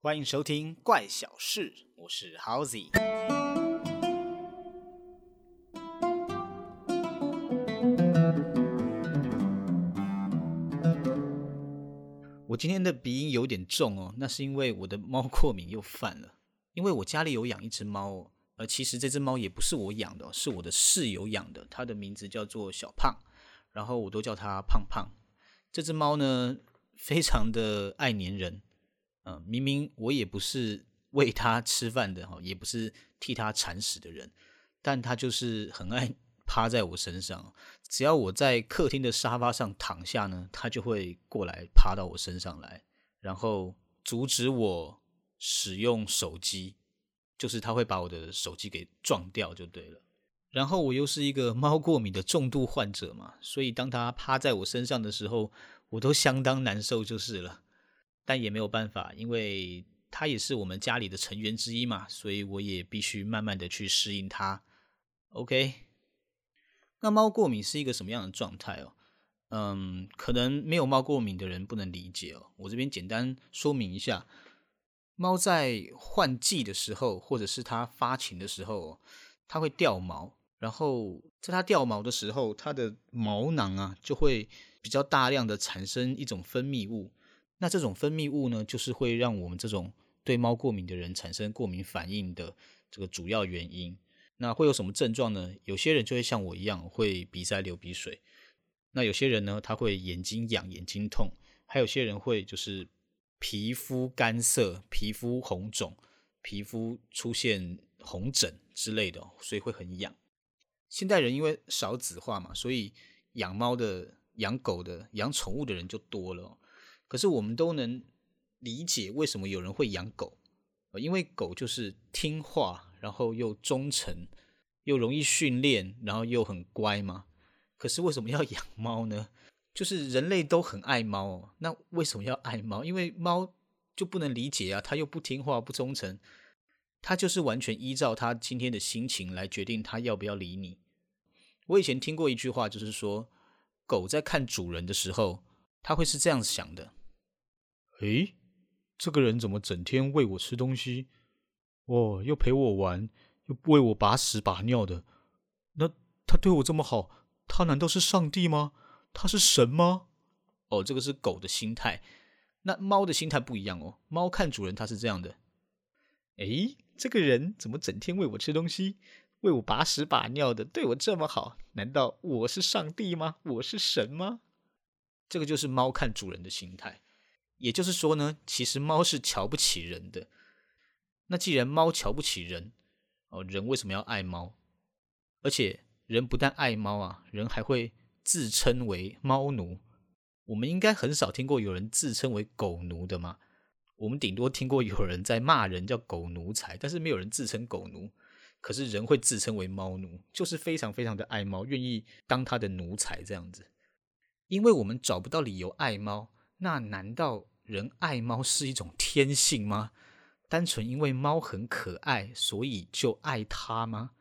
欢迎收听《怪小事》，我是 Howzy。我今天的鼻音有点重哦，那是因为我的猫过敏又犯了。因为我家里有养一只猫哦，呃，其实这只猫也不是我养的，是我的室友养的，它的名字叫做小胖，然后我都叫它胖胖。这只猫呢，非常的爱粘人，嗯，明明我也不是喂它吃饭的哈，也不是替它铲屎的人，但它就是很爱 趴在我身上。只要我在客厅的沙发上躺下呢，它就会过来趴到我身上来，然后阻止我使用手机，就是它会把我的手机给撞掉就对了。然后我又是一个猫过敏的重度患者嘛，所以当它趴在我身上的时候，我都相当难受就是了。但也没有办法，因为它也是我们家里的成员之一嘛，所以我也必须慢慢的去适应它。OK，那猫过敏是一个什么样的状态哦？嗯，可能没有猫过敏的人不能理解哦。我这边简单说明一下，猫在换季的时候，或者是它发情的时候，它会掉毛。然后在它掉毛的时候，它的毛囊啊就会比较大量的产生一种分泌物。那这种分泌物呢，就是会让我们这种对猫过敏的人产生过敏反应的这个主要原因。那会有什么症状呢？有些人就会像我一样，会鼻塞流鼻水。那有些人呢，他会眼睛痒、眼睛痛，还有些人会就是皮肤干涩、皮肤红肿、皮肤出现红疹之类的，所以会很痒。现代人因为少子化嘛，所以养猫的、养狗的、养宠物的人就多了。可是我们都能理解为什么有人会养狗，因为狗就是听话，然后又忠诚，又容易训练，然后又很乖嘛。可是为什么要 养猫呢？就是人类都很爱猫，那为什么要爱猫？因为猫就不能理解啊，它又不听话、不忠诚。他就是完全依照他今天的心情来决定他要不要理你。我以前听过一句话，就是说，狗在看主人的时候，它会是这样想的：诶，这个人怎么整天喂我吃东西？哦，又陪我玩，又为我把屎把尿的。那他对我这么好，他难道是上帝吗？他是神吗？哦，这个是狗的心态。那猫的心态不一样哦。猫看主人，它是这样的：诶，这个人怎么整天喂我吃东西，为我把屎把尿的，对我这么好？难道我是上帝吗？我是神吗？这个就是猫看主人的心态。也就是说呢，其实猫是瞧不起人的。那既然猫瞧不起人，哦，人为什么要爱猫？而且人不但爱猫啊，人还会自称为猫奴。我们应该很少听过有人自称为狗奴的吗？我们顶多听过有人在骂人叫狗奴才，但是没有人自称狗奴。可是人会自称为猫奴，就是非常非常的爱猫，愿意当他的奴才这样子。因为我们找不到理由爱猫，那难道人爱猫是一种天性吗？单纯因为猫很可爱，所以就爱它吗？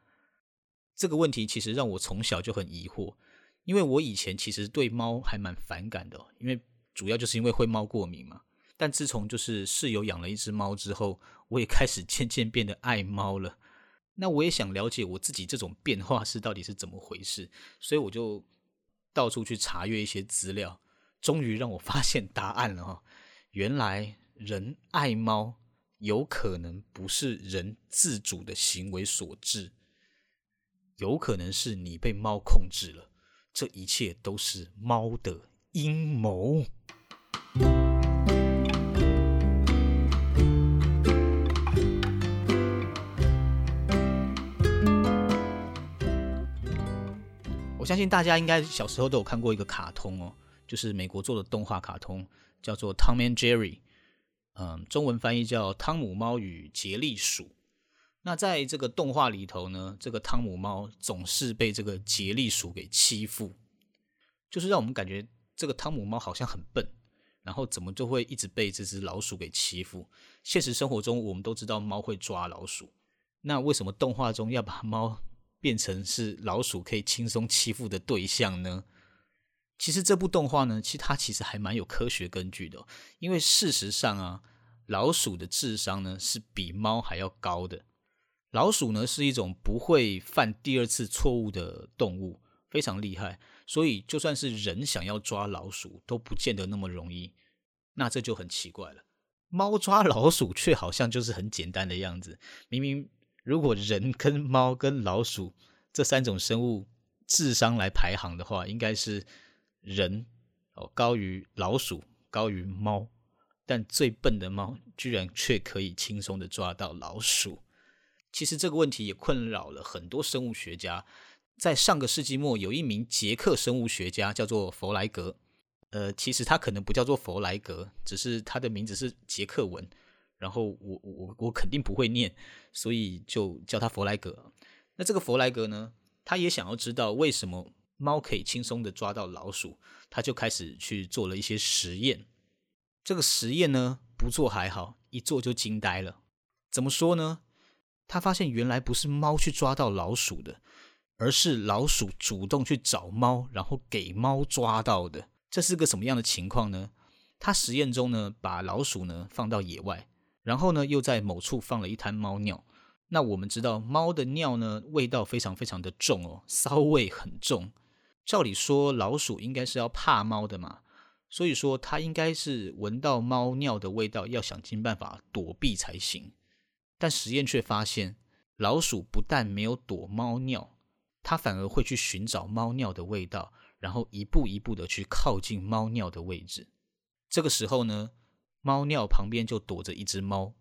这个问题其实让我从小就很疑惑，因为我以前其实对猫还蛮反感的，因为主要就是因为会猫过敏嘛。但自从就是室友养了一只猫之后，我也开始渐渐变得爱猫了。那我也想了解我自己这种变化是到底是怎么回事，所以我就到处去查阅一些资料，终于让我发现答案了哈。原来人爱猫有可能不是人自主的行为所致，有可能是你被猫控制了。这一切都是猫的阴谋。我相信大家应该小时候都有看过一个卡通哦，就是美国做的动画卡通，叫做《Tom and Jerry》，嗯，中文翻译叫《汤姆猫与杰利鼠》。那在这个动画里头呢，这个汤姆猫总是被这个杰利鼠给欺负，就是让我们感觉这个汤姆猫好像很笨，然后怎么就会一直被这只老鼠给欺负？现实生活中我们都知道猫会抓老鼠，那为什么动画中要把猫？变成是老鼠可以轻松欺负的对象呢？其实这部动画呢，其实它其实还蛮有科学根据的，因为事实上啊，老鼠的智商呢是比猫还要高的。老鼠呢是一种不会犯第二次错误的动物，非常厉害。所以就算是人想要抓老鼠，都不见得那么容易。那这就很奇怪了。猫抓老鼠却好像就是很简单的样子。明明如果人跟猫跟老鼠这三种生物智商来排行的话，应该是人哦高于老鼠，高于猫。但最笨的猫居然却可以轻松的抓到老鼠。其实这个问题也困扰了很多生物学家。在上个世纪末，有一名捷克生物学家叫做弗莱格。呃，其实他可能不叫做弗莱格，只是他的名字是捷克文。然后我我我肯定不会念，所以就叫他弗莱格。那这个弗莱格呢，他也想要知道为什么猫可以轻松的抓到老鼠，他就开始去做了一些实验。这个实验呢，不做还好，一做就惊呆了。怎么说呢？他发现原来不是猫去抓到老鼠的，而是老鼠主动去找猫，然后给猫抓到的。这是个什么样的情况呢？他实验中呢，把老鼠呢放到野外，然后呢又在某处放了一滩猫尿。那我们知道，猫的尿呢味道非常非常的重哦，骚味很重。照理说，老鼠应该是要怕猫的嘛。所以说，它应该是闻到猫尿的味道，要想尽办法躲避才行。但实验却发现，老鼠不但没有躲猫尿，它反而会去寻找猫尿的味道，然后一步一步的去靠近猫尿的位置。这个时候呢，猫尿旁边就躲着一只猫。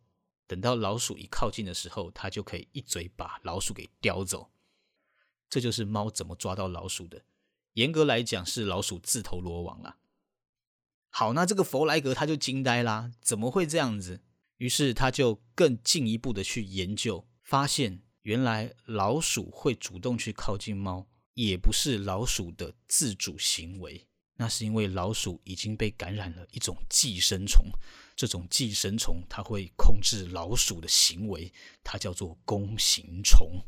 等到老鼠一靠近的时候，它就可以一嘴把老鼠给叼走。这就是猫怎么抓到老鼠的。严格来讲，是老鼠自投罗网了。好，那这个弗莱格他就惊呆啦，怎么会这样子？于是他就更进一步的去研究，发现原来老鼠会主动去靠近猫，也不是老鼠的自主行为，那是因为老鼠已经被感染了一种寄生虫，这种寄生虫它会控制老鼠的行为，它叫做弓形虫。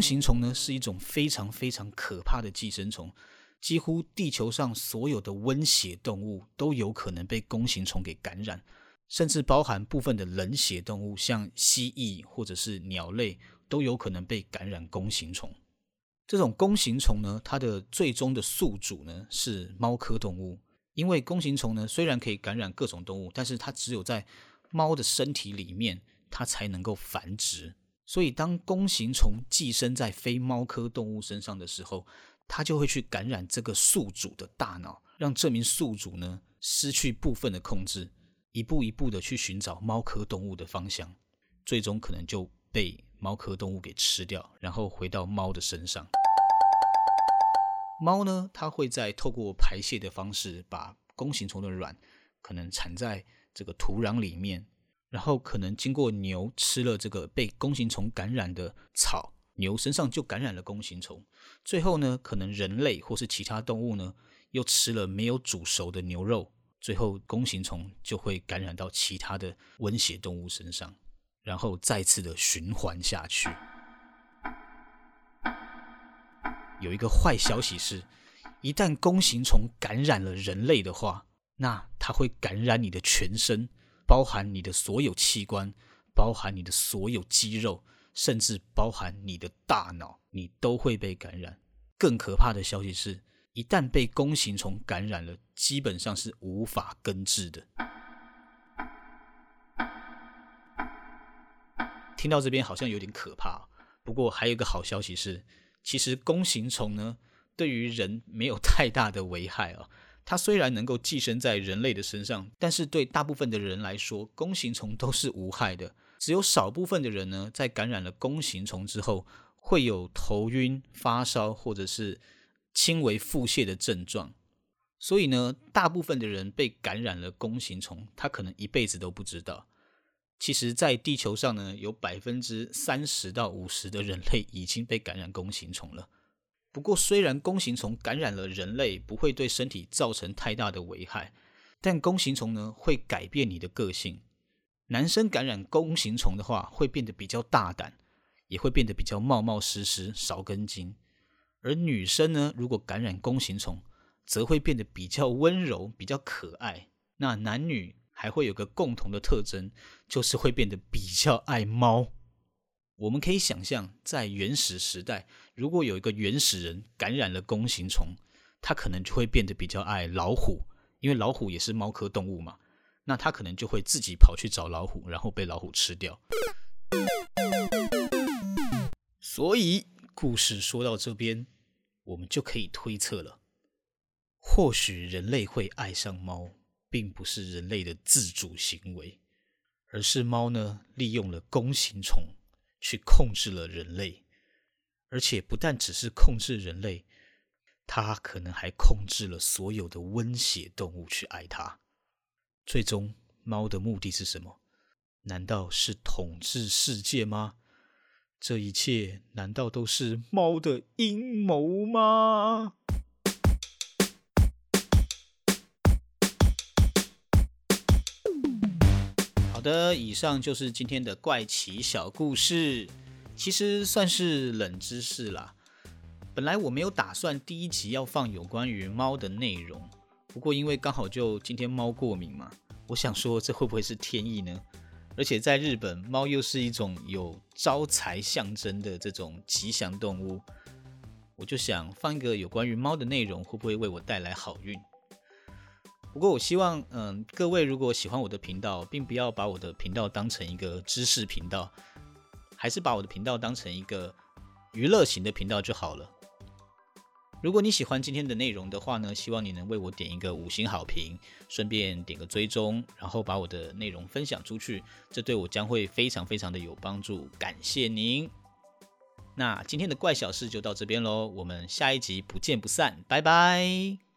弓形虫呢是一种非常非常可怕的寄生虫，几乎地球上所有的温血动物都有可能被弓形虫给感染，甚至包含部分的冷血动物，像蜥蜴或者是鸟类都有可能被感染弓形虫。这种弓形虫呢，它的最终的宿主呢是猫科动物，因为弓形虫呢虽然可以感染各种动物，但是它只有在猫的身体里面，它才能够繁殖。所以，当弓形虫寄生在非猫科动物身上的时候，它就会去感染这个宿主的大脑，让这名宿主呢失去部分的控制，一步一步的去寻找猫科动物的方向，最终可能就被猫科动物给吃掉，然后回到猫的身上。猫呢，它会在透过排泄的方式，把弓形虫的卵可能产在这个土壤里面。然后可能经过牛吃了这个被弓形虫感染的草，牛身上就感染了弓形虫。最后呢，可能人类或是其他动物呢，又吃了没有煮熟的牛肉，最后弓形虫就会感染到其他的温血动物身上，然后再次的循环下去。有一个坏消息是，一旦弓形虫感染了人类的话，那它会感染你的全身。包含你的所有器官，包含你的所有肌肉，甚至包含你的大脑，你都会被感染。更可怕的消息是，一旦被弓形虫感染了，基本上是无法根治的。听到这边好像有点可怕，不过还有一个好消息是，其实弓形虫呢，对于人没有太大的危害啊。它虽然能够寄生在人类的身上，但是对大部分的人来说，弓形虫都是无害的。只有少部分的人呢，在感染了弓形虫之后，会有头晕、发烧或者是轻微腹泻的症状。所以呢，大部分的人被感染了弓形虫，他可能一辈子都不知道。其实，在地球上呢，有百分之三十到五十的人类已经被感染弓形虫了。不过，虽然弓形虫感染了人类不会对身体造成太大的危害，但弓形虫呢会改变你的个性。男生感染弓形虫的话，会变得比较大胆，也会变得比较冒冒失失、少根筋。而女生呢，如果感染弓形虫，则会变得比较温柔、比较可爱。那男女还会有个共同的特征，就是会变得比较爱猫。我们可以想象，在原始时代，如果有一个原始人感染了弓形虫，他可能就会变得比较爱老虎，因为老虎也是猫科动物嘛。那他可能就会自己跑去找老虎，然后被老虎吃掉。所以，故事说到这边，我们就可以推测了。或许人类会爱上猫，并不是人类的自主行为，而是猫呢利用了弓形虫去控制了人类，而且不但只是控制人类，它可能还控制了所有的温血动物去爱它。最终，猫的目的是什么？难道是统治世界吗？这一切难道都是猫的阴谋吗？好的，以上就是今天的怪奇小故事，其实算是冷知识啦。本来我没有打算第一集要放有关于猫的内容，不过因为刚好就今天猫过敏嘛，我想说这会不会是天意呢？而且在日本，猫又是一种有招财象征的这种吉祥动物，我就想放一个有关于猫的内容，会不会为我带来好运？不过，我希望，嗯，各位如果喜欢我的频道，并不要把我的频道当成一个知识频道，还是把我的频道当成一个娱乐型的频道就好了。如果你喜欢今天的内容的话呢，希望你能为我点一个五星好评，顺便点个追踪，然后把我的内容分享出去，这对我将会非常非常的有帮助，感谢您。那今天的怪小事就到这边喽，我们下一集不见不散，拜拜。